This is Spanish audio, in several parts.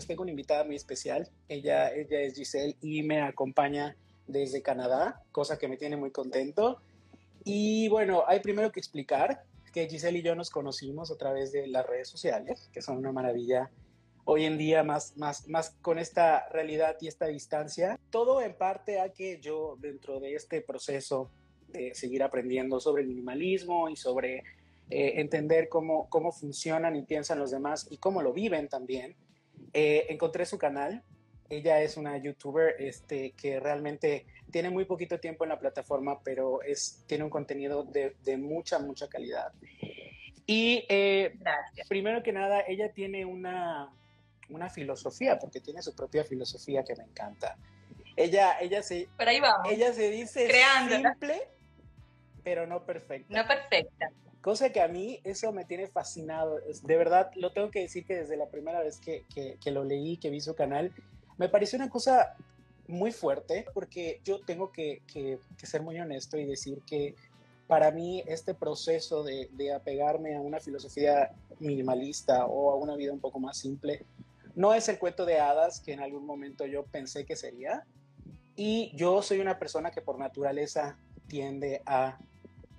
pues tengo una invitada muy especial. Ella, ella es Giselle y me acompaña desde Canadá, cosa que me tiene muy contento. Y bueno, hay primero que explicar que Giselle y yo nos conocimos a través de las redes sociales, que son una maravilla hoy en día más, más, más con esta realidad y esta distancia. Todo en parte a que yo dentro de este proceso de seguir aprendiendo sobre el minimalismo y sobre eh, entender cómo, cómo funcionan y piensan los demás y cómo lo viven también, eh, encontré su canal. Ella es una youtuber este, que realmente tiene muy poquito tiempo en la plataforma, pero es, tiene un contenido de, de mucha, mucha calidad. Y eh, primero que nada, ella tiene una, una filosofía, porque tiene su propia filosofía que me encanta. Ella, ella se, ahí vamos. Ella se dice simple, pero no perfecta. No perfecta. Cosa que a mí eso me tiene fascinado. De verdad, lo tengo que decir que desde la primera vez que, que, lo leí, que vi su canal, me pareció una cosa muy fuerte, porque yo tengo que, que, ser muy honesto y decir que para mí este proceso de, de, apegarme a una filosofía minimalista o a una vida un poco más simple no es el cuento de hadas que en algún momento yo pensé que sería. Y yo soy una persona que por naturaleza tiende a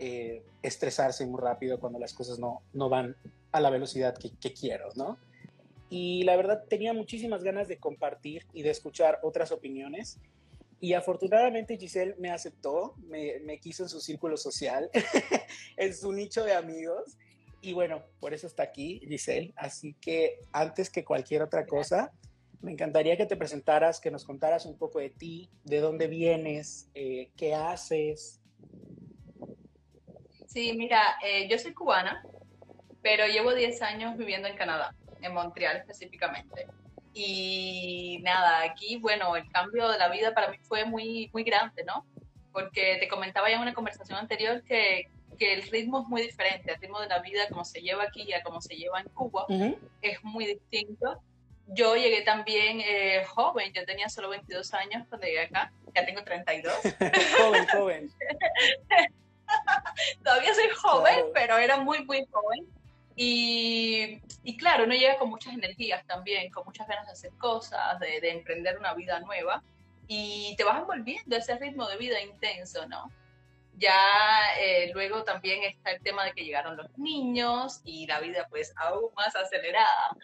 eh, estresarse muy rápido cuando las cosas no, no van a la velocidad que, quiero, ¿no? Y la verdad tenía muchísimas ganas de compartir y de escuchar otras opiniones. Y afortunadamente Giselle me aceptó, me, me quiso en su círculo social, en su nicho de amigos. Y bueno, por eso está aquí Giselle. Así que antes que cualquier otra cosa, me encantaría que te presentaras, que nos contaras un poco de ti, de dónde vienes, eh, qué haces. Sí, mira, eh, yo soy cubana, pero llevo 10 años viviendo en Canadá, en Montreal específicamente. Y nada, aquí, bueno, el cambio de la vida para mí fue muy, muy grande, ¿no? Porque te comentaba ya en una conversación anterior que, que el ritmo es muy diferente, el ritmo de la vida como se lleva aquí y a como se lleva en Cuba es muy distinto. Yo llegué también eh, joven, yo tenía solo 22 años cuando llegué acá, ya tengo 32. joven, joven. Todavía soy joven, pero era muy, muy joven. Y, y, claro, uno llega con muchas energías también, con muchas ganas de hacer cosas, de, de emprender una vida nueva. Y te vas envolviendo ese ritmo de vida intenso, ¿no? Ya eh, luego también está el tema de que llegaron los niños y la vida pues aún más acelerada.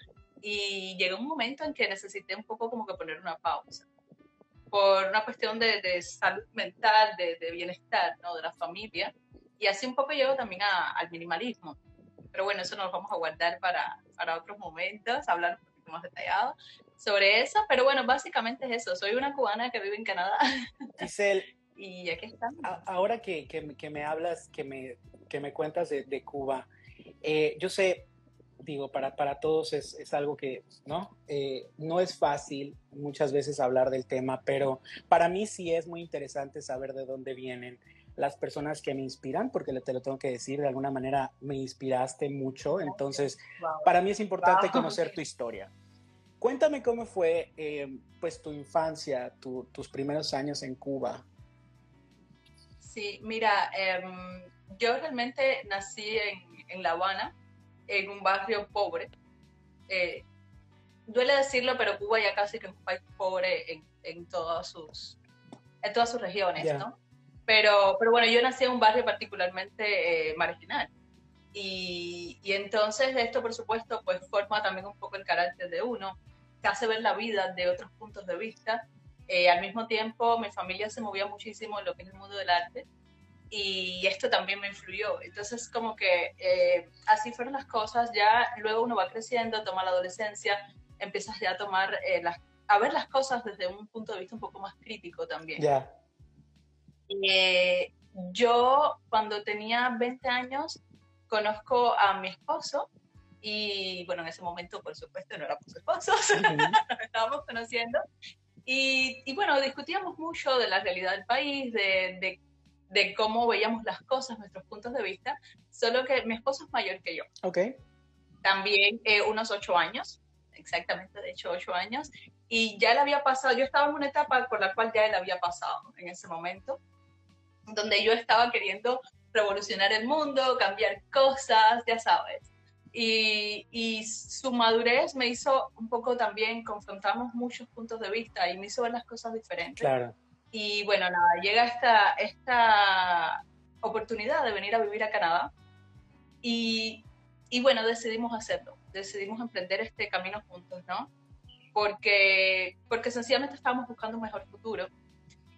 Y llegó un momento en que necesité un poco como que poner una pausa por una cuestión de, de salud mental, de, de, bienestar, ¿no? De la familia. Y así un poco llego también al minimalismo. Pero bueno, eso nos vamos a guardar para, para otros momentos, hablar un poquito más detallado sobre eso. Pero bueno, básicamente es eso. Soy una cubana que vive en Canadá. Giselle, y aquí estamos. Ahora que, que, me hablas, que me, que me cuentas de, de Cuba, eh, yo sé, digo, para, para todos es, es algo que, ¿no? Eh, no es fácil muchas veces hablar del tema, pero para mí sí es muy interesante saber de dónde vienen las personas que me inspiran, porque te lo tengo que decir, de alguna manera me inspiraste mucho, entonces para mí es importante conocer tu historia. Cuéntame cómo fue eh, pues tu infancia, tus primeros años en Cuba. Sí, mira, em, yo realmente nací en, La Habana, en un barrio pobre. Eh, duele decirlo, pero Cuba ya casi que es un país pobre en, en todas sus en todas sus regiones, ¿no? Pero, pero bueno, yo nací en un barrio particularmente eh, marginal. Y, y, entonces esto, por supuesto, pues forma también un poco el carácter de uno, te hace ver la vida de otros puntos de vista eh, al mismo tiempo, mi familia se movía muchísimo en lo que es el mundo del arte y esto también me influyó. Entonces, como que eh, así fueron las cosas. Ya luego uno va creciendo, toma la adolescencia, empiezas ya a tomar eh, las, a ver las cosas desde un punto de vista un poco más crítico también. Ya. yo, cuando tenía 20 años, conozco a mi esposo y bueno, en ese momento, por supuesto, no éramos esposos, estábamos conociendo y, bueno, discutíamos mucho de la realidad del país, de, de, cómo veíamos las cosas, nuestros puntos de vista, solo que mi esposo es mayor que yo. Ok. También eh, unos ocho años, exactamente, de hecho, ocho años. Y ya él había pasado, yo estaba en una etapa por la cual ya él había pasado en ese momento, donde yo estaba queriendo revolucionar el mundo, cambiar cosas, ya sabes. Y, y, su madurez me hizo un poco también, confrontamos muchos puntos de vista y me hizo ver las cosas diferentes. Claro. Y bueno, nada, llega esta, esta oportunidad de venir a vivir a Canadá y, y bueno, decidimos hacerlo, decidimos emprender este camino juntos, ¿no? Porque, porque sencillamente estábamos buscando un mejor futuro,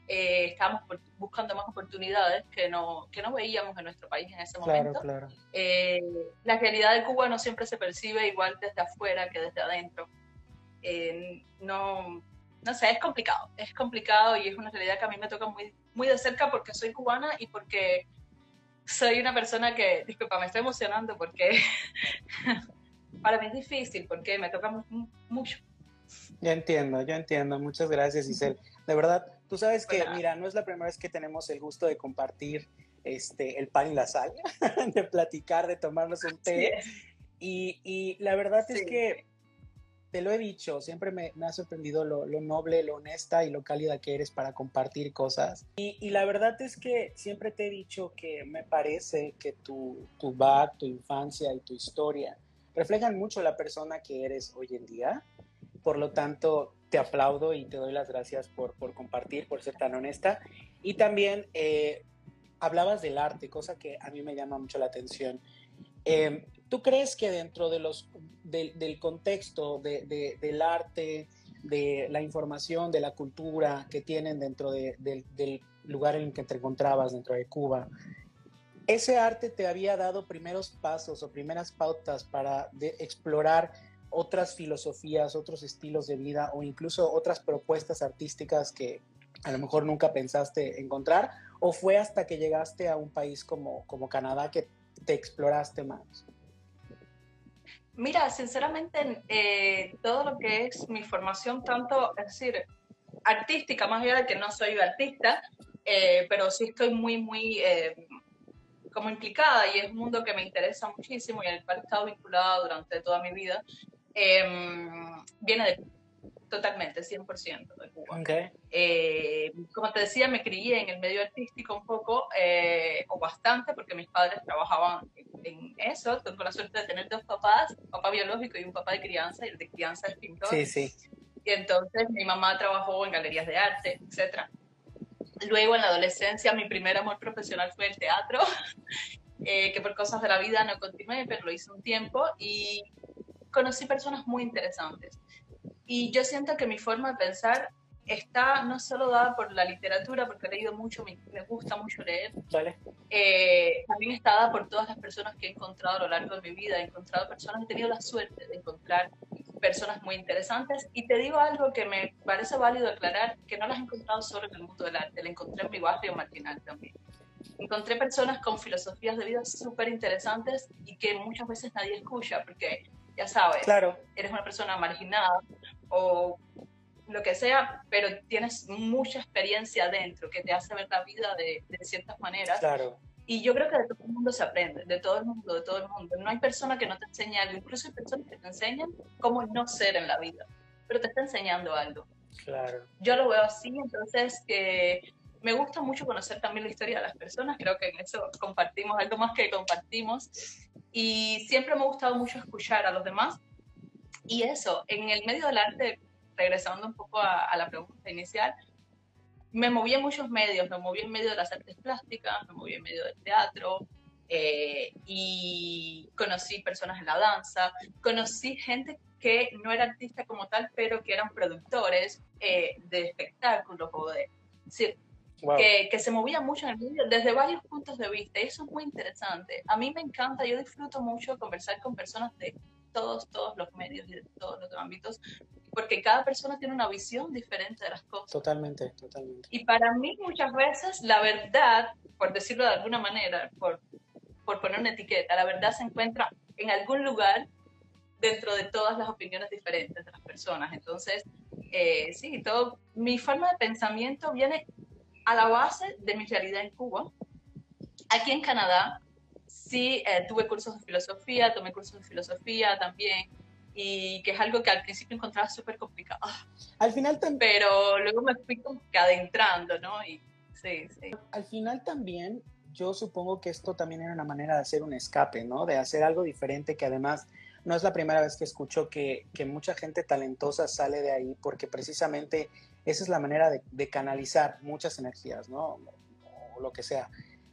eh, estábamos buscando más oportunidades que no, que no veíamos en nuestro país en ese momento. Claro, claro. Eh, la realidad de Cuba no siempre se percibe igual desde afuera que desde adentro. Eh, no, no sé, es complicado, es complicado y es una realidad que a mí me toca muy, muy de cerca porque soy cubana y porque soy una persona que, disculpa, me estoy emocionando porque para mí es difícil, porque me toca mucho. Yo entiendo, yo entiendo. Muchas gracias, Isel. De verdad, tú sabes que, mira, no es la primera vez que tenemos el gusto de compartir este, el pan y la sal, de platicar, de tomarnos un té. Y, y, la verdad es que te lo he dicho, siempre me, ha sorprendido lo, noble, lo honesta y lo cálida que eres para compartir cosas. Y, la verdad es que siempre te he dicho que me parece que tu, tu back, tu infancia y tu historia reflejan mucho la persona que eres hoy en día. Por lo tanto, te aplaudo y te doy las gracias por, por compartir, por ser tan honesta. Y también eh, hablabas del arte, cosa que a mí me llama mucho la atención. Eh, ¿Tú crees que dentro de los, del contexto del arte, de la información, de la cultura que tienen dentro del lugar en el que te encontrabas, dentro de Cuba, ese arte te había dado primeros pasos o primeras pautas para explorar otras filosofías, otros estilos de vida o incluso otras propuestas artísticas que a lo mejor nunca pensaste encontrar? ¿O fue hasta que llegaste a un país como, como Canadá que te exploraste más? Mira, sinceramente, eh, todo lo que es mi formación, tanto, es decir, artística, más allá de que no soy artista, eh, pero sí estoy muy, muy eh, como implicada y es un mundo que me interesa muchísimo y el cual he estado vinculada durante toda mi vida, em, viene de totalmente, 100% de Cuba. Eh, como te decía, me crié en el medio artístico un poco, eh, o bastante, porque mis padres trabajaban en, eso. Tengo la suerte de tener dos papás, un papá biológico y un papá de crianza, y el de crianza es pintor. Sí, sí. Y entonces mi mamá trabajó en galerías de arte, etc. Luego en la adolescencia mi primer amor profesional fue el teatro, eh, que por cosas de la vida no continué, pero lo hice un tiempo y conocí personas muy interesantes. Y yo siento que mi forma de pensar está no solo dada por la literatura, porque he leído mucho, me, gusta mucho leer, eh, también está dada por todas las personas que he encontrado a lo largo de mi vida. He encontrado personas, he tenido la suerte de encontrar personas muy interesantes. Y te digo algo que me parece válido aclarar, que no las he encontrado solo en el mundo del arte, la encontré en mi barrio marginal también. Encontré personas con filosofías de vida súper interesantes y que muchas veces nadie escucha, porque ya sabes, claro. eres una persona marginada o lo que sea, pero tienes mucha experiencia dentro que te hace ver la vida de, de ciertas maneras. Claro. Y yo creo que de todo el mundo se aprende, de todo el mundo, de todo el mundo. No hay persona que no te enseñe algo, incluso hay personas que te enseñan cómo no ser en la vida, pero te está enseñando algo. Claro. Yo lo veo así, entonces que me gusta mucho conocer también la historia de las personas, creo que en eso compartimos algo más que compartimos. Y siempre me ha gustado mucho escuchar a los demás. Y eso, en el medio del arte, regresando un poco a, la pregunta inicial, me moví en muchos medios, me moví en medio de las artes plásticas, me moví en medio del teatro, eh, y conocí personas en la danza, conocí gente que no era artista como tal, pero que eran productores eh, de espectáculos o de... decir, que, que, se movía mucho en el medio desde varios puntos de vista. Y eso es muy interesante. A mí me encanta, yo disfruto mucho conversar con personas de todos, todos los medios y de todos los ámbitos, porque cada persona tiene una visión diferente de las cosas. Totalmente, totalmente. Y para mí muchas veces la verdad, por decirlo de alguna manera, por, por poner una etiqueta, la verdad se encuentra en algún lugar dentro de todas las opiniones diferentes de las personas. Entonces, eh, sí, todo, mi forma de pensamiento viene a la base de mi realidad en Cuba. Aquí en Canadá sí eh, tuve cursos de filosofía, tomé cursos de filosofía también, y que es algo que al principio encontraba súper complicado. Al final también... Pero luego me fui como adentrando, ¿no? Y, sí, sí. Al final también yo supongo que esto también era una manera de hacer un escape, ¿no? De hacer algo diferente que además no es la primera vez que escucho que, que mucha gente talentosa sale de ahí porque precisamente esa es la manera de, canalizar muchas energías, ¿no? O, lo que sea.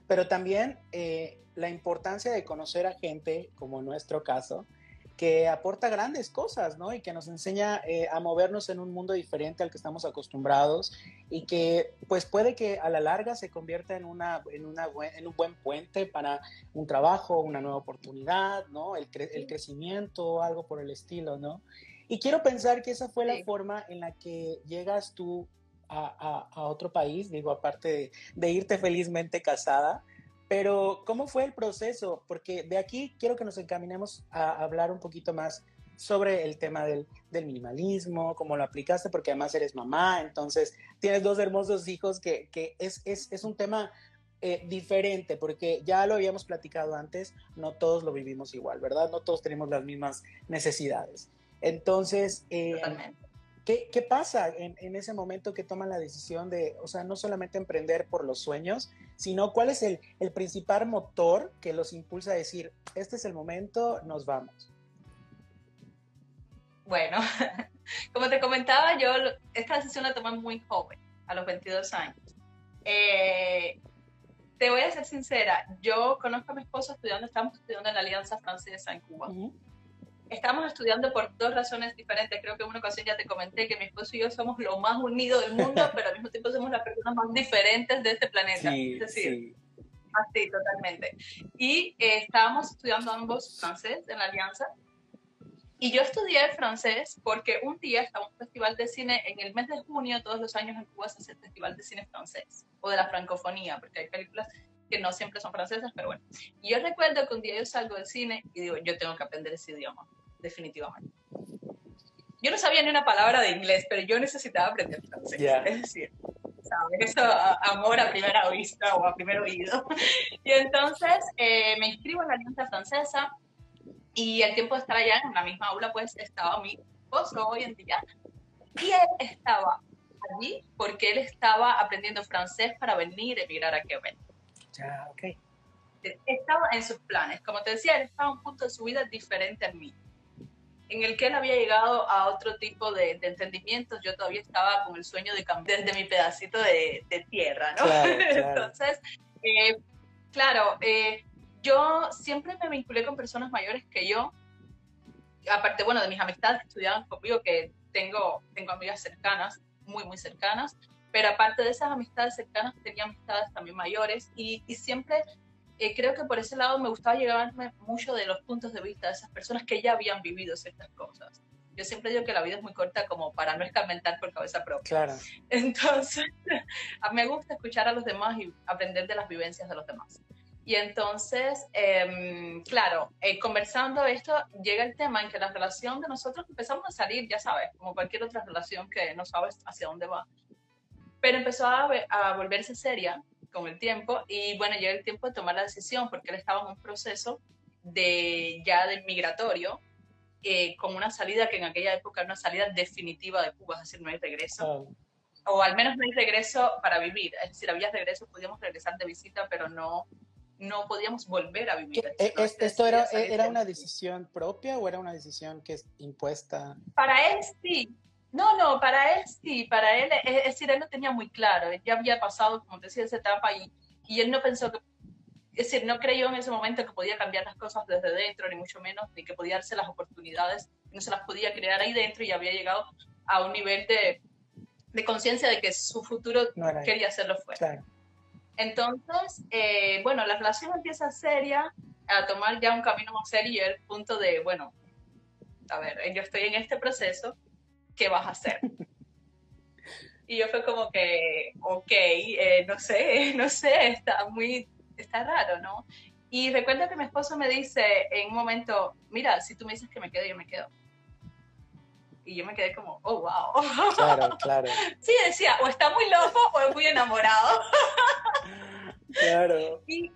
Pero también eh, la importancia de conocer a gente, como en nuestro caso, que aporta grandes cosas, ¿no? Y que nos enseña eh, a movernos en un mundo diferente al que estamos acostumbrados y que pues puede que a la larga se convierta en, una, en, una, en un buen puente para un trabajo, una nueva oportunidad, ¿no? El, el crecimiento, algo por el estilo, ¿no? Y quiero pensar que esa fue la forma en la que llegas tú a, a, otro país, digo, aparte de, de irte felizmente casada, pero, ¿cómo fue el proceso? Porque de aquí quiero que nos encaminemos a hablar un poquito más sobre el tema del, minimalismo, cómo lo aplicaste, porque además eres mamá, entonces tienes dos hermosos hijos que, que es, es, es, un tema eh, diferente, porque ya lo habíamos platicado antes, no todos lo vivimos igual, ¿verdad? No todos tenemos las mismas necesidades. Entonces, eh, ¿qué, ¿qué, pasa en, en, ese momento que toman la decisión de, o sea, no solamente emprender por los sueños, sino cuál es el, el principal motor que los impulsa a decir, este es el momento, nos vamos. Bueno, como te comentaba, yo esta decisión la tomé muy joven, a los 22 años. Eh, te voy a ser sincera, yo conozco a mi esposo estudiando, estamos estudiando en la Alianza Francesa en Cuba estamos estudiando por dos razones diferentes. Creo que en una ocasión ya te comenté que mi esposo y yo somos lo más unidos del mundo, pero al mismo tiempo somos las personas más diferentes de este planeta. Sí, es decir, sí. así, totalmente. Y eh, estábamos estudiando ambos francés en la Alianza. Y yo estudié francés porque un día estaba en un festival de cine en el mes de junio, todos los años en Cuba se hace el festival de cine francés o de la francofonía, porque hay películas que no siempre son francesas, pero bueno. Y yo recuerdo que un día yo salgo del cine y digo, yo tengo que aprender ese idioma definitivamente. Yo no sabía ni una palabra de inglés, pero yo necesitaba aprender francés. Es decir, ¿sabes? Eso, amor a primera vista o a primer oído. Y entonces eh, me inscribo en la Alianza Francesa y el tiempo de estar allá en la misma aula, pues estaba mi esposo hoy en día. Y él estaba allí porque él estaba aprendiendo francés para venir a emigrar a Quebec. Ya, ok. Estaba en sus planes. Como te decía, él estaba en un punto de su vida diferente a mí en el que él había llegado a otro tipo de, de entendimientos, yo todavía estaba con el sueño de cambiar desde mi pedacito de, tierra, ¿no? Entonces, eh, claro, eh, yo siempre me vinculé con personas mayores que yo, aparte, bueno, de mis amistades que estudiaban conmigo, que tengo, tengo amigas cercanas, muy, muy cercanas, pero aparte de esas amistades cercanas, tenía amistades también mayores y, y siempre eh, creo que por ese lado me gustaba llevarme mucho de los puntos de vista de esas personas que ya habían vivido ciertas cosas. Yo siempre digo que la vida es muy corta como para no escarmentar por cabeza propia. Claro. Entonces, me gusta escuchar a los demás y aprender de las vivencias de los demás. Y entonces, eh, claro, eh, conversando esto, llega el tema en que la relación de nosotros empezamos a salir, ya sabes, como cualquier otra relación que no sabes hacia dónde va. Pero empezó a, a volverse seria con el tiempo y bueno, llega el tiempo de tomar la decisión porque él estaba en un proceso de ya de migratorio eh, con una salida que en aquella época era una salida definitiva de Cuba, es decir, no hay regreso. O al menos no hay regreso para vivir, es decir, había regreso, podíamos regresar de visita, pero no, no podíamos volver a vivir. Eh, ¿Esto era, era una decisión propia o era una decisión que es impuesta? Para él sí, no, no, para él sí, para él, es, decir, él lo tenía muy claro, ya había pasado, como te decía, esa etapa y, y él no pensó que, es decir, no creyó en ese momento que podía cambiar las cosas desde dentro, ni mucho menos, ni que podía darse las oportunidades, no se las podía crear ahí dentro y había llegado a un nivel de, de conciencia de que su futuro quería hacerlo fuera. Entonces, eh, bueno, la relación empieza seria, a tomar ya un camino más serio y el punto de, bueno, a ver, yo estoy en este proceso, ¿qué vas a hacer? Y yo fue como que, ok, eh, no sé, no sé, está muy, está raro, ¿no? Y recuerdo que mi esposo me dice en un momento, mira, si tú me dices que me quedo, yo me quedo. Y yo me quedé como, oh, wow. Claro, claro. Sí, decía, o está muy loco o es muy enamorado. Claro. Y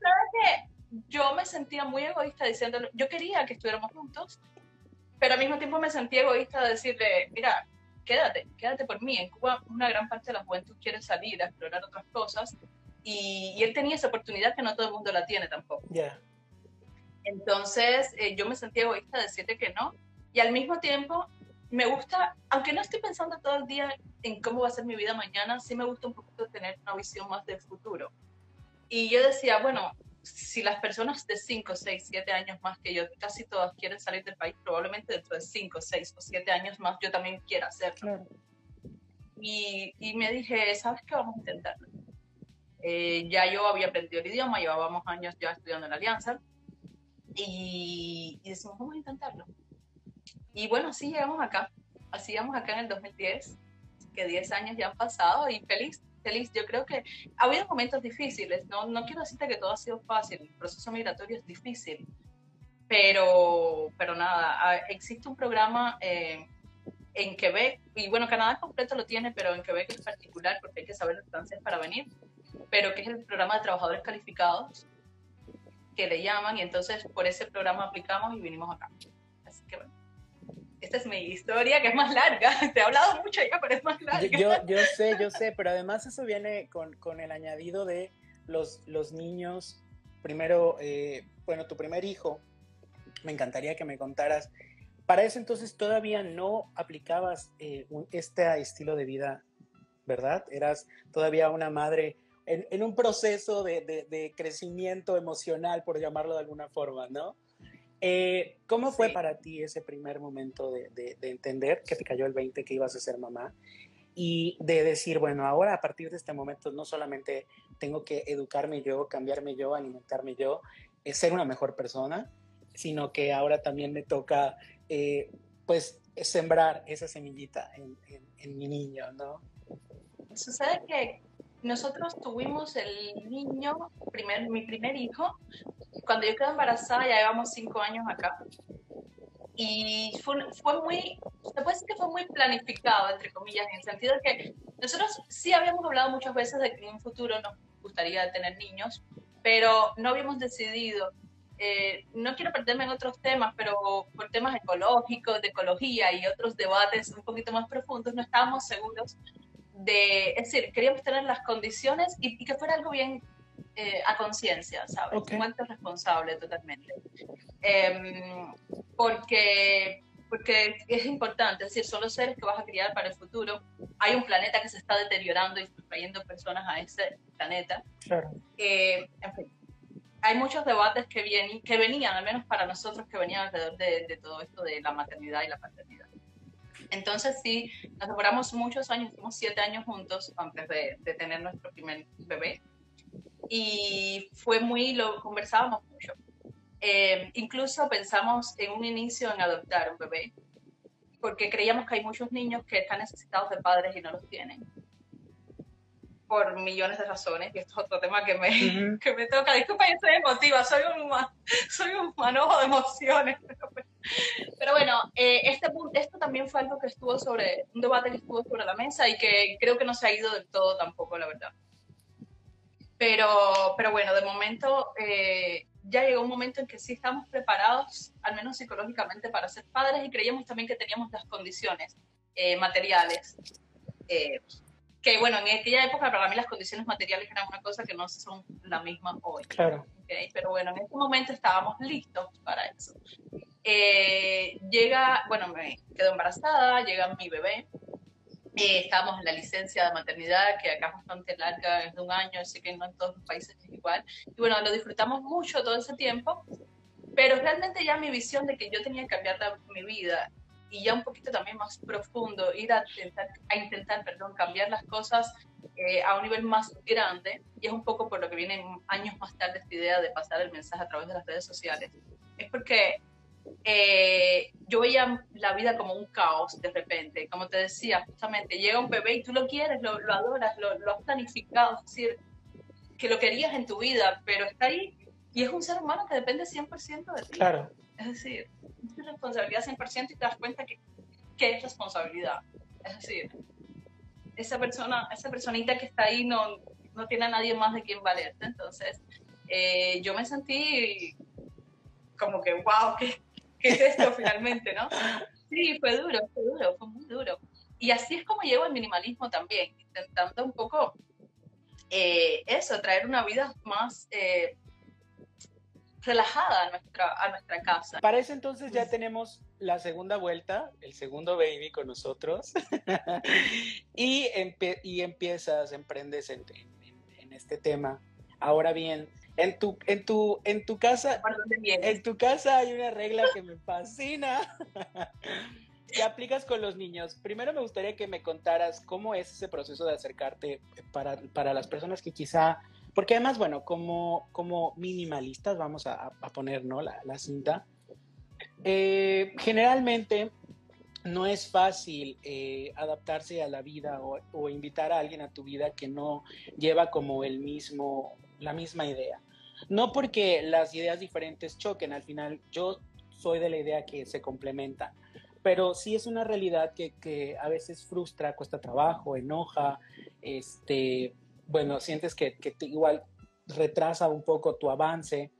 sabes que yo me sentía muy egoísta diciéndolo, yo quería que estuviéramos juntos, pero al mismo tiempo me sentí egoísta de decirle, mira, quédate, quédate por mí. En Cuba una gran parte de la juventud quiere salir a explorar otras cosas Y, él tenía esa oportunidad que no todo el mundo la tiene tampoco. Entonces eh, yo me sentía egoísta de decirte que no. Y al mismo tiempo me gusta, aunque no estoy pensando todo el día en cómo va a ser mi vida mañana, sí me gusta un poquito tener una visión más del futuro. Y yo decía, bueno, si las personas de 5, 6, 7 años más que yo, casi todas quieren salir del país, probablemente dentro de 5, 6 o 7 años más yo también quiera hacerlo. Y, y, me dije, ¿sabes qué? Vamos a intentarlo. Eh, ya yo había aprendido el idioma, llevábamos años ya estudiando en la Alianza, y, y decimos, vamos a intentarlo. Y bueno, así llegamos acá, así llegamos acá en el 2010, que 10 años ya han pasado y feliz, feliz. Yo creo que ha habido momentos difíciles, no, no quiero decirte que todo ha sido fácil, el proceso migratorio es difícil, pero, pero nada, existe un programa eh, en Quebec, y bueno, Canadá completo lo tiene, pero en Quebec es particular porque hay que saber las distancias para venir, pero que es el programa de trabajadores calificados, que le llaman, y entonces por ese programa aplicamos y vinimos acá. Esta es mi historia, que es más larga. Te he hablado mucho ya, pero es más larga. Yo, yo, sé, yo sé, pero además eso viene con, con el añadido de los, los niños. Primero, eh, bueno, tu primer hijo, me encantaría que me contaras. Para eso entonces todavía no aplicabas eh, este estilo de vida, ¿verdad? Eras todavía una madre en, en un proceso de, de, de crecimiento emocional, por llamarlo de alguna forma, ¿no? Eh, ¿Cómo fue para ti ese primer momento de, de, entender que te cayó el 20 que ibas a ser mamá? Y de decir, bueno, ahora a partir de este momento no solamente tengo que educarme yo, cambiarme yo, alimentarme yo, eh, ser una mejor persona, sino que ahora también me toca, eh, pues, sembrar esa semillita en, en, en, mi niño, ¿no? Sucede que nosotros tuvimos el niño, primer, mi primer hijo, cuando yo quedé embarazada, ya llevamos cinco años acá. Y fue, fue muy, se puede decir que fue muy planificado, entre comillas, en el sentido de que nosotros sí habíamos hablado muchas veces de que en un futuro nos gustaría tener niños, pero no habíamos decidido. Eh, no quiero perderme en otros temas, pero por temas ecológicos, de ecología y otros debates un poquito más profundos, no estábamos seguros de, es decir, queríamos tener las condiciones y, que fuera algo bien eh, a conciencia, ¿sabes? Un acto responsable totalmente. Em, porque, porque es importante, es decir, son los seres que vas a criar para el futuro. Hay un planeta que se está deteriorando y trayendo personas a ese planeta. Claro. Eh, en fin, hay muchos debates que, vienen, que venían, al menos para nosotros, que venían alrededor de, de todo esto de la maternidad y la paternidad. Entonces sí, nos demoramos muchos años, fuimos siete años juntos antes de, de, tener nuestro primer bebé. Y fue muy, lo conversábamos mucho. Eh, incluso pensamos en un inicio en adoptar un bebé, porque creíamos que hay muchos niños que están necesitados de padres y no los tienen por millones de razones, y esto es otro tema que me, uh -huh. que me toca. Disculpa, yo soy emotiva, soy un, soy un manojo de emociones. Pero bueno, eh, este, esto también fue algo que estuvo sobre, un debate que estuvo sobre la mesa y que creo que no se ha ido del todo tampoco, la verdad. Pero, pero bueno, de momento eh, ya llegó un momento en que sí estamos preparados, al menos psicológicamente, para ser padres y creíamos también que teníamos las condiciones eh, materiales. Que bueno, en aquella época para mí las condiciones materiales eran una cosa que no son la misma hoy. Claro. ¿okay? Pero bueno, en ese momento estábamos listos para eso. Eh, llega, bueno, me quedo embarazada, llega mi bebé. Eh, estábamos en la licencia de maternidad, que acá es bastante larga, es de un año, así que no en todos los países es igual. Y bueno, lo disfrutamos mucho todo ese tiempo, pero realmente ya mi visión de que yo tenía que cambiar la, mi vida y ya un poquito también más profundo, ir a intentar, a intentar perdón, cambiar las cosas eh, a un nivel más grande, y es un poco por lo que viene años más tarde esta idea de pasar el mensaje a través de las redes sociales, es porque eh, yo veía la vida como un caos de repente, como te decía, justamente llega un bebé y tú lo quieres, lo, lo adoras, lo, lo has planificado, es decir, que lo querías en tu vida, pero está ahí y es un ser humano que depende 100% de ti. Claro. Es decir, es responsabilidad 100% y te das cuenta que, que es responsabilidad. Es decir, esa persona, esa personita que está ahí no, no tiene a nadie más de quien valerte. Entonces, eh, yo me sentí como que, wow, ¿qué, qué es esto finalmente, no? Sí, fue duro, fue duro, fue muy duro. Y así es como llevo el minimalismo también, intentando un poco eh, eso, traer una vida más eh, relajada a nuestra, a nuestra casa. Para eso entonces ya tenemos la segunda vuelta, el segundo baby con nosotros, y, y empiezas, emprendes en, en, este tema. Ahora bien, en tu, en tu, en tu casa, en tu casa hay una regla que me fascina. ¿Qué aplicas con los niños? Primero me gustaría que me contaras cómo es ese proceso de acercarte para, para las personas que quizá porque además, bueno, como, como minimalistas, vamos a, poner ¿no? la, la cinta, eh, generalmente no es fácil eh, adaptarse a la vida o, invitar a alguien a tu vida que no lleva como el mismo, la misma idea. No porque las ideas diferentes choquen, al final yo soy de la idea que se complementan, pero sí es una realidad que, que a veces frustra, cuesta trabajo, enoja, este, bueno, sientes que, que igual retrasa un poco tu avance,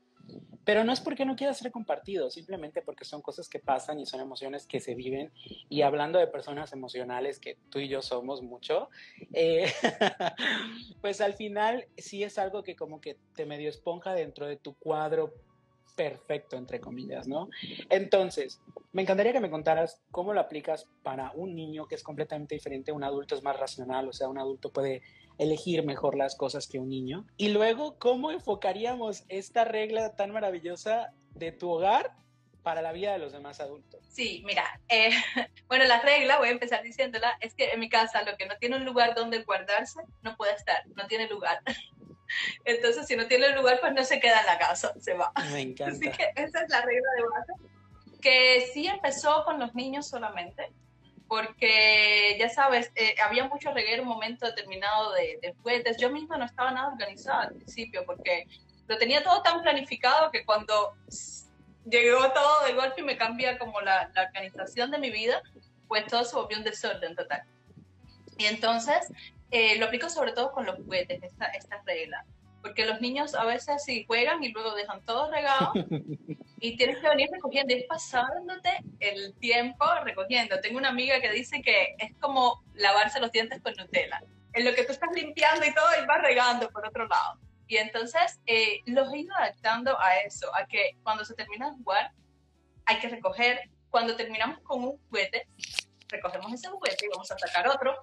pero no es porque no quiera ser compartido, simplemente porque son cosas que pasan y son emociones que se viven. Y hablando de personas emocionales, que tú y yo somos mucho, eh, pues al final sí es algo que como que te medio esponja dentro de tu cuadro perfecto, entre comillas, ¿no? Entonces, me encantaría que me contaras cómo lo aplicas para un niño que es completamente diferente, un adulto es más racional, o sea, un adulto puede elegir mejor las cosas que un niño. Y luego, ¿cómo enfocaríamos esta regla tan maravillosa de tu hogar para la vida de los demás adultos? Sí, mira, eh, bueno, la regla, voy a empezar diciéndola, es que en mi casa lo que no tiene un lugar donde guardarse, no puede estar, no tiene lugar. Entonces, si no tiene lugar, pues no se queda en la casa, se va. Me encanta. Así que esa es la regla de base, que sí empezó con los niños solamente, porque ya sabes, eh, había mucho reguero en un momento determinado de, de juguetes. Yo misma no estaba nada organizada al principio porque lo tenía todo tan planificado que cuando llegó todo de golpe y me cambia como la, la organización de mi vida, pues todo se volvió un desorden total. Y entonces eh, lo aplico sobre todo con los juguetes, esta, esta regla porque los niños a veces sí juegan y luego dejan todo regado y tienes que venir recogiendo, y es pasándote el tiempo recogiendo. Tengo una amiga que dice que es como lavarse los dientes con Nutella, en lo que tú estás limpiando y todo y vas regando por otro lado. Y entonces eh, los he ido adaptando a eso, a que cuando se termina de jugar hay que recoger, cuando terminamos con un juguete, recogemos ese juguete y vamos a sacar otro.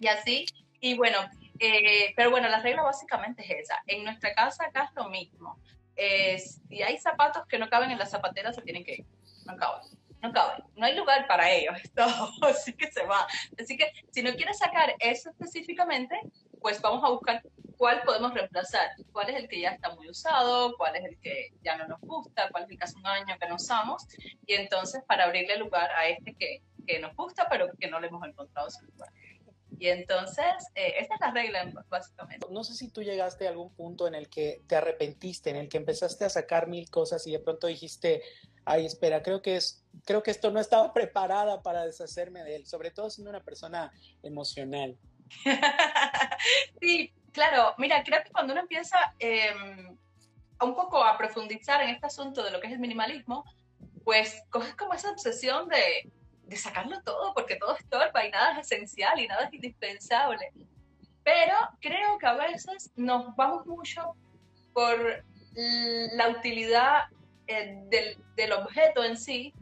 Y así, y bueno, eh, pero bueno, la regla básicamente es esa. En nuestra casa acá es lo mismo. Eh, si hay zapatos que no caben en la zapatera, se tienen que ir. No caben. No caben. No hay lugar para ellos. Esto, que se va. Así que si no quieres sacar eso específicamente, pues vamos a buscar cuál podemos reemplazar. Cuál es el que ya está muy usado, cuál es el que ya no nos gusta, cuál es el que hace un año que no usamos. Y entonces para abrirle lugar a este que, que nos gusta, pero que no le hemos encontrado su lugar. Y entonces, eh, esta es la regla, básicamente. No sé si tú llegaste a algún punto en el que te arrepentiste, en el que empezaste a sacar mil cosas y de pronto dijiste, ay, espera, creo que, es, creo que esto no estaba preparada para deshacerme de él, sobre todo siendo una persona emocional. sí, claro, mira, creo que cuando uno empieza em, un poco a profundizar en este asunto de lo que es el minimalismo, pues coges como esa obsesión de, de sacarlo todo, porque todo estorba y nada es esencial y nada es indispensable. Pero creo que a veces nos vamos mucho por la utilidad eh, del, del, objeto en sí,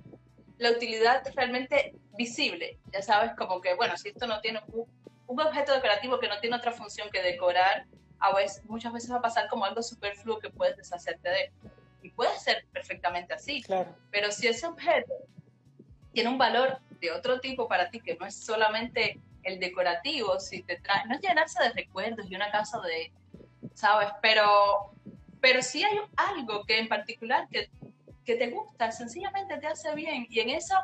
la utilidad realmente visible. Ya sabes, como que, bueno, si esto no tiene un, un objeto decorativo que no tiene otra función que decorar, a veces, muchas veces va a pasar como algo superfluo que puedes deshacerte de. Y puede ser perfectamente así. Claro. Pero si ese objeto tiene un valor de otro tipo para ti, que no es solamente el decorativo, si te trae, no es llenarse de recuerdos y una casa de, ¿sabes? Pero, pero sí hay algo que en particular que, que te gusta, sencillamente te hace bien. Y en eso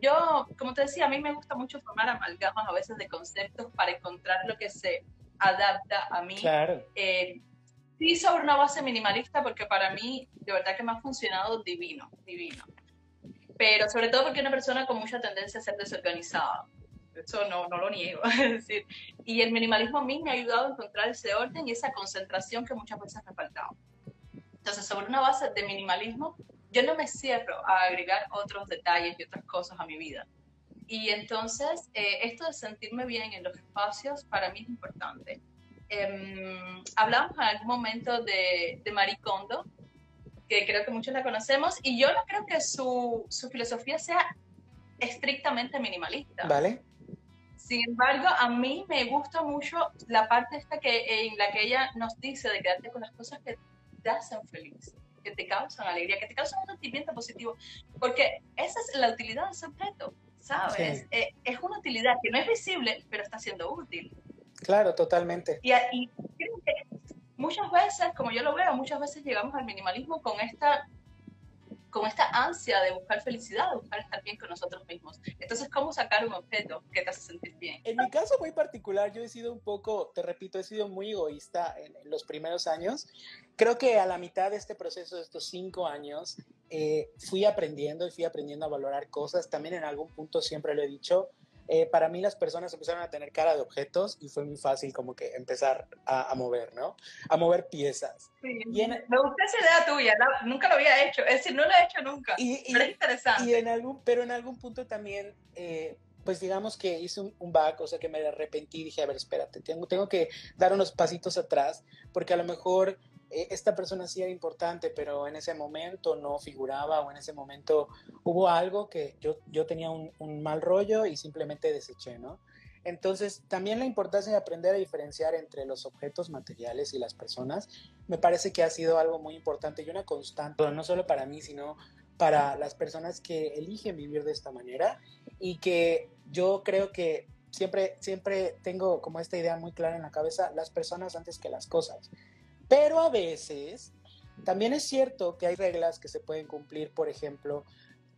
yo, como te decía, a mí me gusta mucho formar amalgamas a veces de conceptos para encontrar lo que se adapta a mí. Claro. Eh, sí, sobre una base minimalista, porque para mí, de verdad que me ha funcionado divino, divino pero sobre todo porque es una persona con mucha tendencia a ser desorganizada. Eso no, no lo niego. es decir, y el minimalismo a mí me ha ayudado a encontrar ese orden y esa concentración que muchas veces me faltaba. Entonces, sobre una base de minimalismo, yo no me cierro a agregar otros detalles y otras cosas a mi vida. Y entonces, eh, esto de sentirme bien en los espacios para mí es importante. em, hablamos en algún momento de, de Marie Kondo, que creo que muchos la conocemos, y yo no creo que su, su filosofía sea estrictamente minimalista. Vale. Sin embargo, a mí me gusta mucho la parte esta que, en la que ella nos dice de quedarte con las cosas que te hacen feliz, que te causan alegría, que te causan un sentimiento positivo, porque esa es la utilidad de ese objeto, ¿sabes? Eh, es una utilidad que no es visible, pero está siendo útil. Claro, totalmente. Y, y creo que muchas veces, como yo lo veo, muchas veces llegamos al minimalismo con esta con esta ansia de buscar felicidad, de buscar estar bien con nosotros mismos. Entonces, ¿cómo sacar un objeto que te hace sentir bien? En mi caso muy particular, yo he sido un poco, te repito, he sido muy egoísta en, los primeros años. Creo que a la mitad de este proceso, de estos cinco años, eh, fui aprendiendo y fui aprendiendo a valorar cosas. También en algún punto siempre lo he dicho, eh, para mí las personas empezaron a tener cara de objetos y fue muy fácil como que empezar a, mover, ¿no? A mover piezas. Sí, me gusta esa idea tuya, nunca lo había hecho, es decir, no lo he hecho nunca, y, pero es interesante. Y en algún, pero en algún punto también... Eh, pues digamos que hice un, un, back, o sea que me arrepentí, dije, a ver, espérate, tengo, tengo que dar unos pasitos atrás, porque a lo mejor esta persona sí era importante, pero en ese momento no figuraba o en ese momento hubo algo que yo, yo tenía un, mal rollo y simplemente deseché, ¿no? Entonces, también la importancia de aprender a diferenciar entre los objetos materiales y las personas me parece que ha sido algo muy importante y una constante, no solo para mí, sino para las personas que eligen vivir de esta manera y que yo creo que siempre, siempre tengo como esta idea muy clara en la cabeza, las personas antes que las cosas. Pero a veces también es cierto que hay reglas que se pueden cumplir, por ejemplo,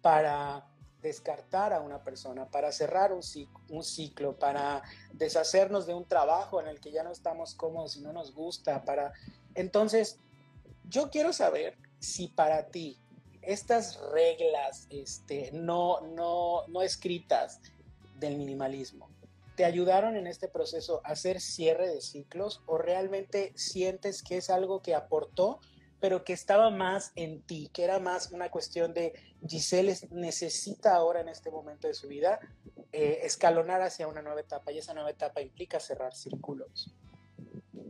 para descartar a una persona, para cerrar un ciclo, para deshacernos de un trabajo en el que ya no estamos cómodos y no nos gusta, para... Entonces, yo quiero saber si para ti estas reglas este, no, no, no escritas del minimalismo te ayudaron en este proceso a hacer cierre de ciclos o realmente sientes que es algo que aportó, pero que estaba más en ti, que era más una cuestión de Giselle necesita ahora en este momento de su vida eh, escalonar hacia una nueva etapa y esa nueva etapa implica cerrar círculos?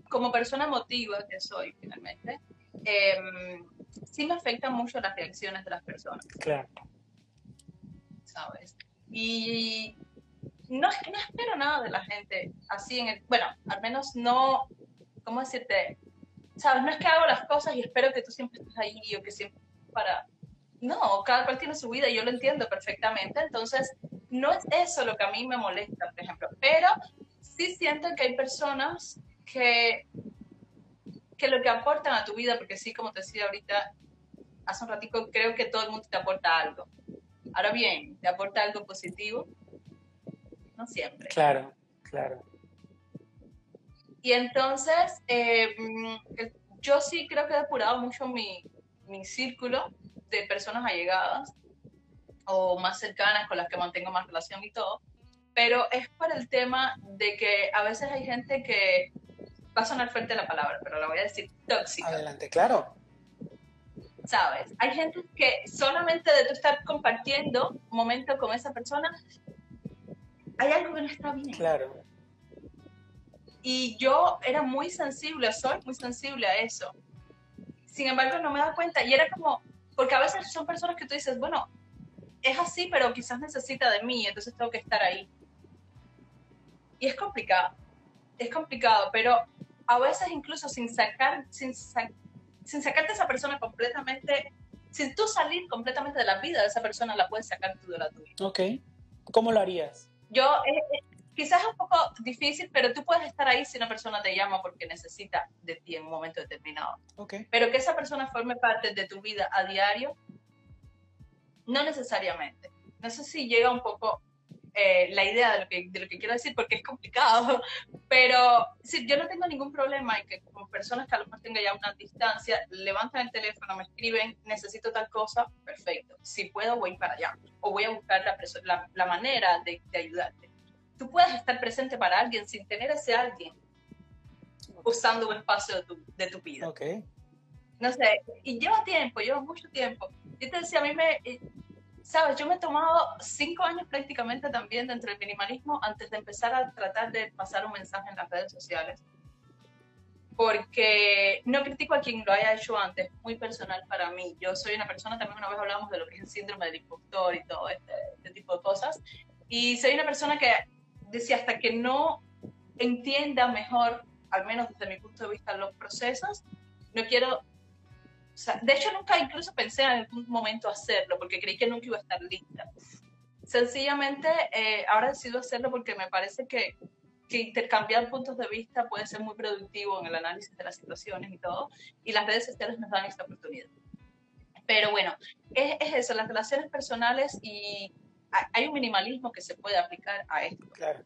Como persona emotiva que soy finalmente, em, sí me afectan mucho las reacciones de las personas. Claro. ¿Sabes? Y no, no espero nada de la gente así en el, bueno, al menos no, ¿cómo decirte? ¿Sabes? No es que hago las cosas y espero que tú siempre estés ahí o que siempre para... No, cada cual tiene su vida y yo lo entiendo perfectamente, entonces no es eso lo que a mí me molesta, por ejemplo, pero sí siento que hay personas que, que lo que aportan a tu vida, porque sí, como te decía ahorita, hace un ratico, creo que todo el mundo te aporta algo. Ahora bien, te aporta algo positivo, no siempre. Claro, claro. Y entonces, eh, yo sí creo que he depurado mucho mi, mi círculo de personas allegadas o más cercanas con las que mantengo más relación y todo, pero es por el tema de que a veces hay gente que va a sonar fuerte la palabra, pero la voy a decir tóxica. Adelante, claro. ¿Sabes? Hay gente que solamente de tú estar compartiendo un momento con esa persona, hay algo que no está bien. Claro. Y yo era muy sensible, soy muy sensible a eso. Sin embargo, no me da cuenta. Y era como, porque a veces son personas que tú dices, bueno, es así, pero quizás necesita de mí, entonces tengo que estar ahí. Y es complicado, es complicado, pero a veces incluso sin sacar, sin, sin sacarte a esa persona completamente, sin tú salir completamente de la vida de esa persona, la puedes sacar tú de la tuya. Ok. ¿Cómo lo harías? Yo, eh, eh, quizás es un poco difícil, pero tú puedes estar ahí si una persona te llama porque necesita de ti en un momento determinado. Okay. Pero que esa persona forme parte de tu vida a diario, no necesariamente. No sé si llega un poco eh, la idea de lo, que, de lo que quiero decir porque es complicado, pero si yo no tengo ningún problema en que como personas que a lo mejor tengan ya una distancia, levantan el teléfono, me escriben, necesito tal cosa, perfecto. Si puedo, voy para allá o voy a buscar la, la, manera de, de, ayudarte. Tú puedes estar presente para alguien sin tener a ese alguien usando un espacio de tu, de tu vida. Okay. No sé, y lleva tiempo, lleva mucho tiempo. Yo te decía, a mí me, sabes, yo me he tomado cinco años prácticamente también dentro del minimalismo antes de empezar a tratar de pasar un mensaje en las redes sociales. porque no critico a quien lo haya hecho antes, muy personal para mí. Yo soy una persona, también una vez hablamos de lo que es el síndrome del impostor y todo este, este tipo de cosas, y soy una persona que decía hasta que no entienda mejor, al menos desde mi punto de vista, los procesos, no quiero... de hecho, nunca incluso pensé en algún momento hacerlo, porque creí que nunca iba a estar lista. Sencillamente, eh, ahora decido hacerlo porque me parece que que intercambiar puntos de vista puede ser muy productivo en el análisis de las situaciones y todo, y las redes sociales nos dan esta oportunidad. Pero bueno, es, eso, las relaciones personales y hay un minimalismo que se puede aplicar a esto. Claro.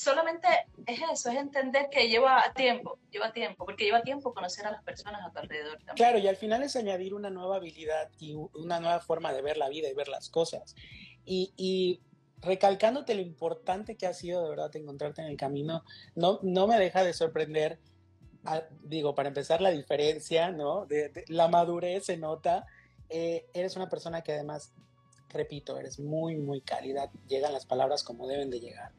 Solamente es eso, es entender que lleva tiempo, lleva tiempo, porque lleva tiempo conocer a las personas a tu alrededor también. Claro, y al final es añadir una nueva habilidad y una nueva forma de ver la vida y ver las cosas. Y, y recalcándote lo importante que ha sido de verdad encontrarte en el camino, no, no me deja de sorprender, digo, para empezar la diferencia, ¿no? De, la madurez se nota, eh, eres una persona que además, repito, eres muy, muy cálida, llegan las palabras como deben de llegar.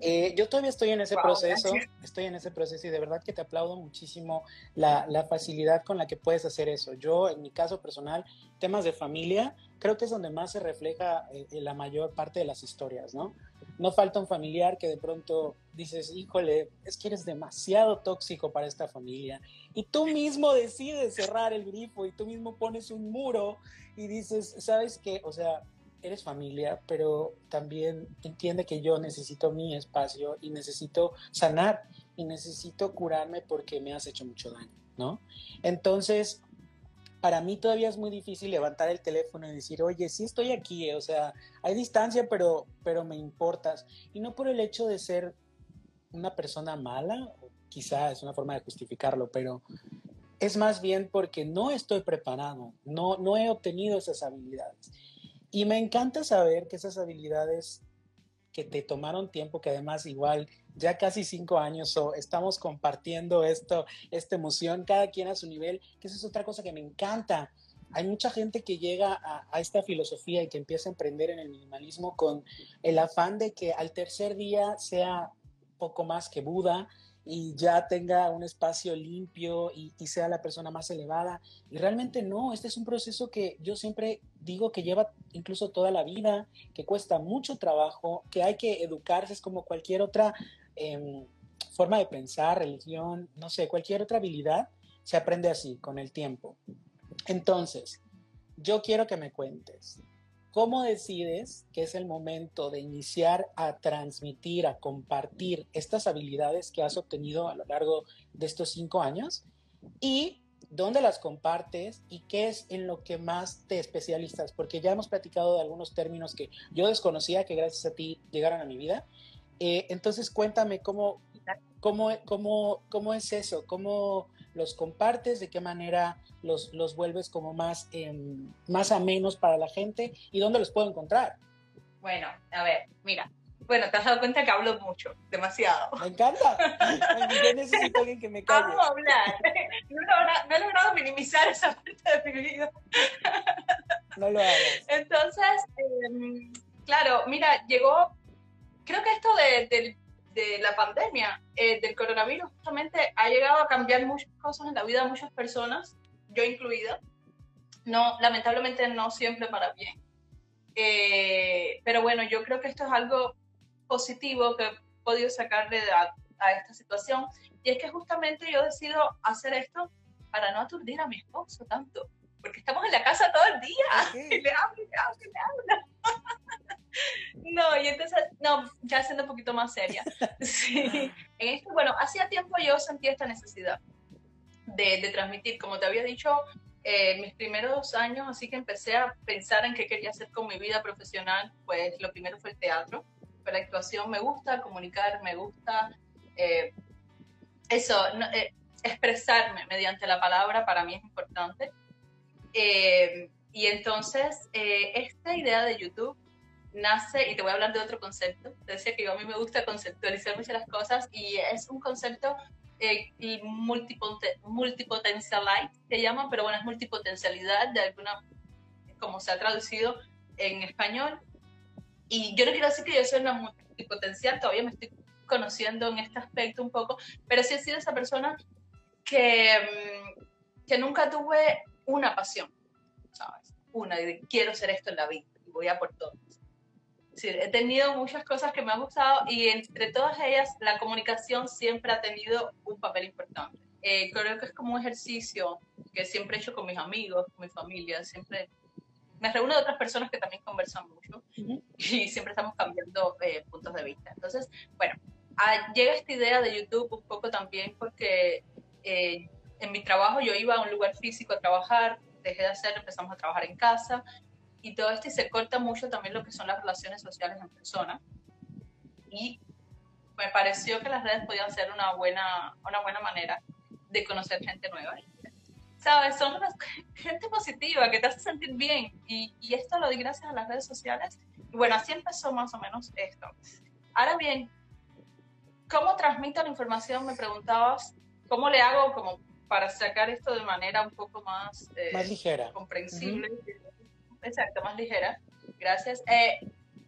Eh, yo todavía estoy en ese proceso, estoy en ese proceso y de verdad que te aplaudo muchísimo la, la, facilidad con la que puedes hacer eso. Yo, en mi caso personal, temas de familia, creo que es donde más se refleja eh, la mayor parte de las historias, ¿no? No falta un familiar que de pronto dices, híjole, es que eres demasiado tóxico para esta familia. Y tú mismo decides cerrar el grifo y tú mismo pones un muro y dices, ¿sabes qué? O sea, eres familia, pero también entiende que yo necesito mi espacio y necesito sanar y necesito curarme porque me has hecho mucho daño, ¿no? Entonces, para mí todavía es muy difícil levantar el teléfono y decir, oye, sí estoy aquí, o sea, hay distancia, pero, pero me importas. Y no por el hecho de ser una persona mala, quizá es una forma de justificarlo, pero es más bien porque no estoy preparado, no, no he obtenido esas habilidades. Y me encanta saber que esas habilidades que te tomaron tiempo, que además igual ya casi cinco años o estamos compartiendo esto, esta emoción, cada quien a su nivel, que esa es otra cosa que me encanta. Hay mucha gente que llega a, a, esta filosofía y que empieza a emprender en el minimalismo con el afán de que al tercer día sea poco más que Buda, y ya tenga un espacio limpio y, sea la persona más elevada. Y realmente no, este es un proceso que yo siempre digo que lleva incluso toda la vida, que cuesta mucho trabajo, que hay que educarse, es como cualquier otra em, forma de pensar, religión, no sé, cualquier otra habilidad, se aprende así, con el tiempo. Entonces, yo quiero que me cuentes, ¿Cómo decides que es el momento de iniciar a transmitir, a compartir estas habilidades que has obtenido a lo largo de estos cinco años? ¿Y dónde las compartes y qué es en lo que más te especializas? Porque ya hemos platicado de algunos términos que yo desconocía que gracias a ti llegaron a mi vida. Eh, entonces cuéntame cómo, cómo, cómo, cómo es eso, cómo los compartes, de qué manera los, los vuelves como más, eh, más amenos para la gente y dónde los puedo encontrar. Bueno, a ver, mira. Bueno, te has dado cuenta que hablo mucho, demasiado. Me encanta. Yo necesito alguien que me calle. Vamos a hablar. No, he logrado minimizar esa parte de mi vida. No lo hagas. Entonces, em, claro, mira, llegó, creo que esto de, del de la pandemia, eh, del coronavirus, justamente ha llegado a cambiar muchas cosas en la vida de muchas personas, yo incluida. No, lamentablemente no siempre para bien. Eh, pero bueno, yo creo que esto es algo positivo que he podido sacarle a, a, esta situación. Y es que justamente yo decido hacer esto para no aturdir a mi esposo tanto. Porque estamos en la casa todo el día. Y le hablo, le hablo, le hablo. No, y entonces, no, ya siendo un poquito más seria. Sí. En esto, bueno, hacía tiempo yo sentía esta necesidad de, de transmitir, como te había dicho, eh, mis primeros años, así que empecé a pensar en qué quería hacer con mi vida profesional, pues lo primero fue el teatro, la actuación, me gusta comunicar, me gusta eh, eso, eh, expresarme mediante la palabra para mí es importante. y entonces, esta idea de YouTube nace, y te voy a hablar de otro concepto, te decía que a mí me gusta conceptualizar muchas las cosas y es un concepto eh, multipotencialite, se llama, pero bueno, es multipotencialidad de alguna, como se ha traducido en español. Y yo no quiero decir que yo soy una multipotencial, todavía me estoy conociendo en este aspecto un poco, pero sí he sido esa persona que, mm, que nunca tuve una pasión, ¿sabes? Una, de quiero ser esto en la vida y voy a por todo. Sí, he tenido muchas cosas que me han gustado y entre todas ellas la comunicación siempre ha tenido un papel importante. Eh, creo que es como un ejercicio que siempre he hecho con mis amigos, con mi familia, siempre me reúno de otras personas que también conversan mucho y siempre estamos cambiando eh, puntos de vista. Entonces, bueno, ah, llega esta idea de YouTube un poco también porque eh, en mi trabajo yo iba a un lugar físico a trabajar, dejé de hacerlo, empezamos a trabajar en casa y todo esto y se corta mucho también lo que son las relaciones sociales en persona. Y me pareció que las redes podían ser una buena, una buena manera de conocer gente nueva. ¿Sabes? Son una gente positiva que te hace sentir bien. Y, y esto lo di gracias a las redes sociales. Y bueno, así empezó más o menos esto. Ahora bien, ¿cómo transmito la información? Me preguntabas, ¿cómo le hago como para sacar esto de manera un poco más, eh, más ligera, comprensible? exacto, más ligera. Gracias. Eh,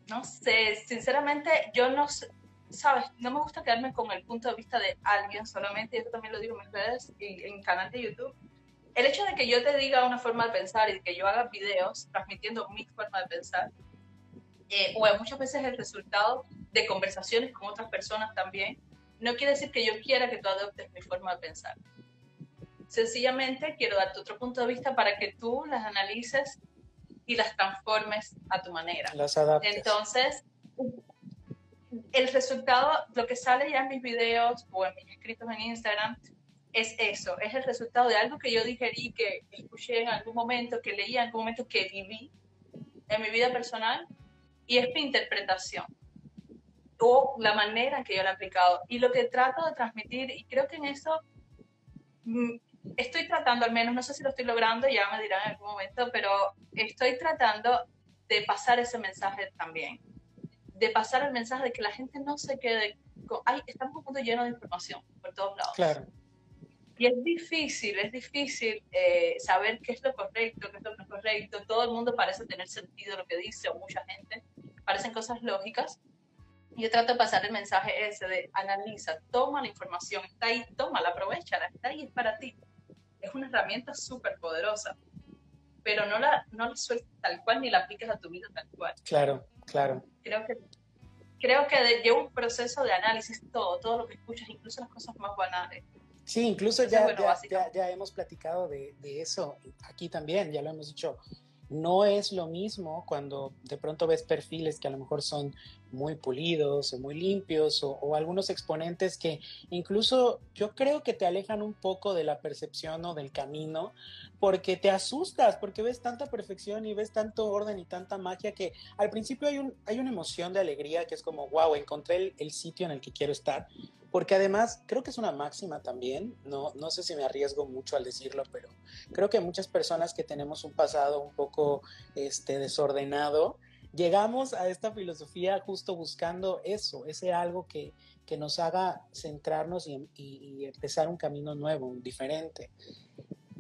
no sé, sinceramente, yo no sé, sabes, no me gusta quedarme con el punto de vista de alguien solamente, y esto también lo digo en mis redes y en canal de YouTube. El hecho de que yo te diga una forma de pensar y de que yo haga videos transmitiendo mi forma de pensar, eh, o muchas veces el resultado de conversaciones con otras personas también, no quiere decir que yo quiera que tú adoptes mi forma de pensar. Sencillamente quiero darte otro punto de vista para que tú las analices y las transformes a tu manera. Las adaptes. Entonces, el resultado, lo que sale ya en mis videos o en mis escritos en Instagram, es eso, es el resultado de algo que yo digerí, que escuché en algún momento, que leí en algún momento, que viví en mi vida personal, y es mi interpretación o la manera en que yo lo he aplicado. Y lo que trato de transmitir, y creo que en eso mm, estoy tratando, al menos, no sé si lo estoy logrando, ya me dirán en algún momento, pero estoy tratando de pasar ese mensaje también, de pasar el mensaje de que la gente no se quede con, ay, estamos un mundo lleno de información por todos lados. Claro. Y es difícil, es difícil eh, saber qué es lo correcto, qué es lo no correcto. Todo el mundo parece tener sentido lo que dice, o mucha gente, parecen cosas lógicas. Yo trato de pasar el mensaje ese de analiza, toma la información, está ahí, tómala, aprovechala, está ahí, es para ti es una herramienta súper poderosa, pero no la, no la sueltas tal cual ni la apliques a tu vida tal cual. Claro, claro. Creo que, creo que lleva un proceso de análisis todo, todo lo que escuchas, incluso las cosas más banales. Sí, incluso ya, ya, ya, hemos platicado de, de, eso aquí también, ya lo hemos dicho. No es lo mismo cuando de pronto ves perfiles que a lo mejor son muy pulidos o muy limpios o, algunos exponentes que incluso yo creo que te alejan un poco de la percepción o del camino porque te asustas, porque ves tanta perfección y ves tanto orden y tanta magia que al principio hay, un, hay una emoción de alegría que es como, wow, encontré el, el sitio en el que quiero estar. Porque además creo que es una máxima también, no, no sé si me arriesgo mucho al decirlo, pero creo que muchas personas que tenemos un pasado un poco este, desordenado, llegamos a esta filosofía justo buscando eso, ese algo que, que nos haga centrarnos y, y, empezar un camino nuevo, diferente.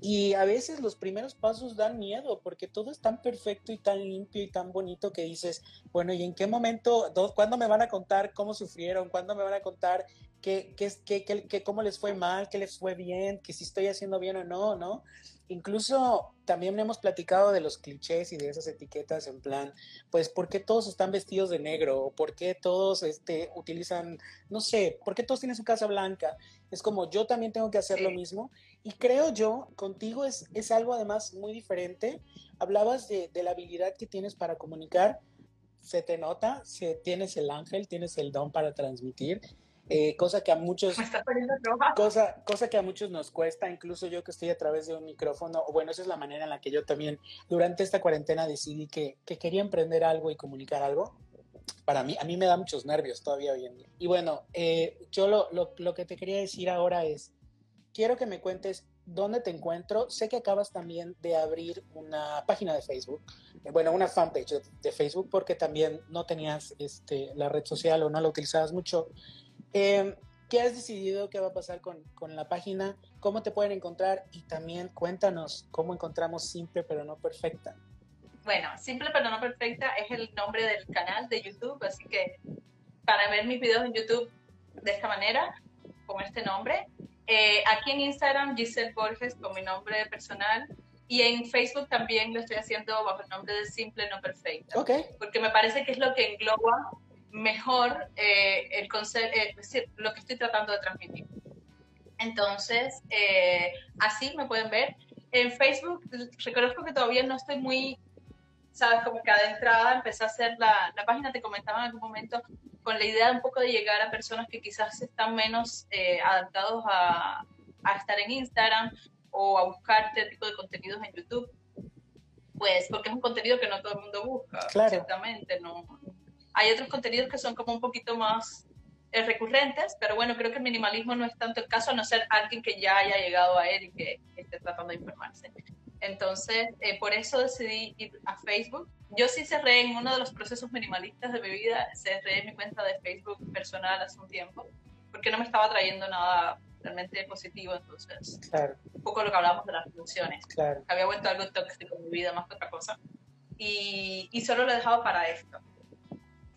Y a veces los primeros pasos dan miedo porque todo es tan perfecto y tan limpio y tan bonito que dices, bueno, ¿y en qué momento, cuándo me van a contar cómo sufrieron? ¿Cuándo me van a contar qué, qué, qué, qué, cómo les fue mal, qué les fue bien, que si estoy haciendo bien o no, ¿no? Incluso también hemos platicado de los clichés y de esas etiquetas en plan, pues, ¿por qué todos están vestidos de negro? ¿O por qué todos este, utilizan, no sé, por qué todos tienen su casa blanca? Es como yo también tengo que hacer lo mismo. Y creo yo, contigo es, es algo además muy diferente. Hablabas de, de la habilidad que tienes para comunicar. Se te nota, se, tienes el ángel, tienes el don para transmitir eh, cosa que a muchos cosa, cosa que a muchos nos cuesta, incluso yo que estoy a través de un micrófono, bueno, esa es la manera en la que yo también durante esta cuarentena decidí que, que quería emprender algo y comunicar algo. Para mí, a mí me da muchos nervios todavía hoy en día. Y bueno, eh, yo lo, lo, lo que te quería decir ahora es, quiero que me cuentes dónde te encuentro. Sé que acabas también de abrir una página de Facebook, eh, bueno, una fanpage de, de, Facebook, porque también no tenías este, la red social o no la utilizabas mucho. Eh, ¿Qué has decidido que va a pasar con, con, la página? ¿Cómo te pueden encontrar? Y también cuéntanos cómo encontramos Simple pero no perfecta. Bueno, Simple pero no perfecta es el nombre del canal de YouTube, así que para ver mis videos en YouTube de esta manera, con este nombre. Eh, aquí en Instagram, Giselle Borges, con mi nombre personal. Y en Facebook también lo estoy haciendo bajo el nombre de Simple No Perfecta. Okay. Porque me parece que es lo que engloba mejor eh, el concepto, es decir, lo que estoy tratando de transmitir. Entonces, así me pueden ver. En Facebook, reconozco que todavía no estoy muy sabes, como que de entrada empecé a hacer la, la, página, te comentaba en algún momento, con la idea un poco de llegar a personas que quizás están menos eh, adaptados a, a, estar en Instagram o a buscar este tipo de contenidos en YouTube. Pues porque es un contenido que no todo el mundo busca, claro. exactamente. No. Hay otros contenidos que son como un poquito más eh, recurrentes, pero bueno, creo que el minimalismo no es tanto el caso, a no ser alguien que ya haya llegado a él y que esté tratando de informarse. Entonces, eh, por eso decidí ir a Facebook. Yo sí cerré en uno de los procesos minimalistas de mi vida, cerré mi cuenta de Facebook personal hace un tiempo, porque no me estaba trayendo nada realmente positivo, entonces, un poco lo que hablábamos de las funciones. Había vuelto algo tóxico en mi vida más que otra cosa. Y, y solo lo he dejado para esto.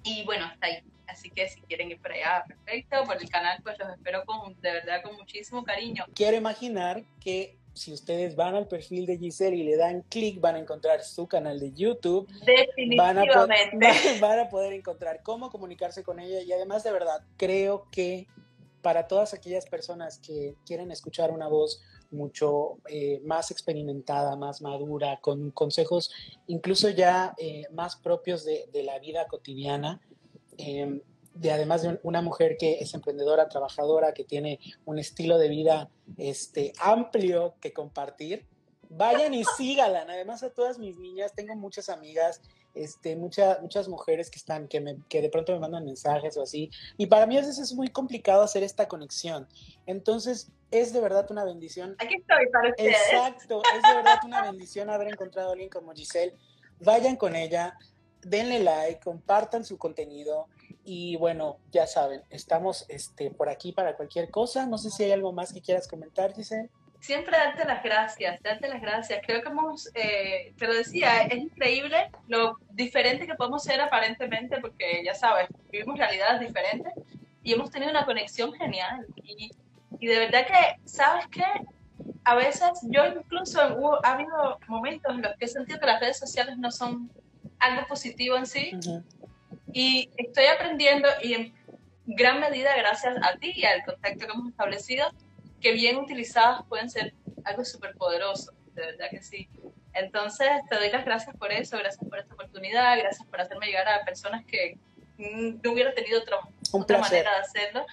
Y bueno, hasta ahí. Así que si quieren ir por allá, perfecto. Por el canal, pues los espero con, de verdad con muchísimo cariño. Quiero imaginar que si ustedes van al perfil de Giselle y le dan clic, van a encontrar su canal de YouTube. Definitivamente. Van a, poder encontrar cómo comunicarse con ella y además de verdad creo que para todas aquellas personas que quieren escuchar una voz mucho eh, más experimentada, más madura, con consejos incluso ya eh, más propios de, de, la vida cotidiana, eh, de además de una mujer que es emprendedora, trabajadora, que tiene un estilo de vida este, amplio que compartir, vayan y síganla. Además a todas mis niñas, tengo muchas amigas, este, muchas muchas mujeres que están, que, me, que de pronto me mandan mensajes o así. Y para mí a veces es muy complicado hacer esta conexión. Entonces, es de verdad una bendición. Aquí estoy para ustedes. Exacto, es de verdad una bendición haber encontrado a alguien como Giselle. Vayan con ella, denle like, compartan su contenido y bueno, ya saben, estamos este, por aquí para cualquier cosa. No sé si hay algo más que quieras comentar, Giselle. Siempre darte las gracias, darte las gracias. Creo que hemos, eh, te lo decía, es increíble lo diferente que podemos ser aparentemente, porque ya sabes, vivimos realidades diferentes y hemos tenido una conexión genial. Y, y de verdad que, ¿sabes qué? A veces yo incluso ha habido momentos en los que he sentido que las redes sociales no son algo positivo en sí. Y estoy aprendiendo y en gran medida gracias a ti y al contacto que hemos establecido, que bien utilizadas pueden ser algo súper poderoso, de verdad que sí. Entonces, te doy las gracias por eso, gracias por esta oportunidad, gracias por hacerme llegar a personas que no hubiera tenido otra, otra manera de hacerlo.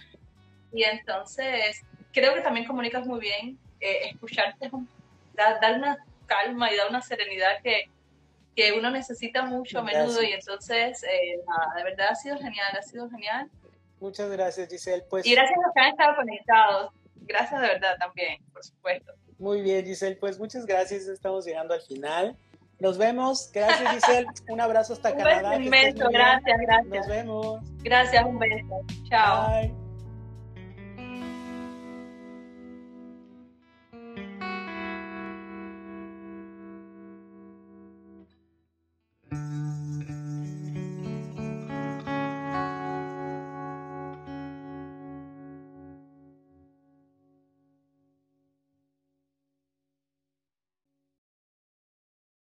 Y entonces, creo que también comunicas muy bien, eh, escucharte da, dar una calma y da una serenidad que, que uno necesita mucho a menudo y entonces, eh, de verdad ha sido genial, ha sido genial. Muchas gracias, Giselle. Pues, y gracias a los que han estado conectados. Gracias de verdad también, por supuesto. Muy bien, Giselle. Pues muchas gracias. Estamos llegando al final. Nos vemos. Gracias, Giselle. Un abrazo hasta un Canadá. Un beso, gracias, gracias. Nos vemos. Gracias, un beso. Chao. Bye.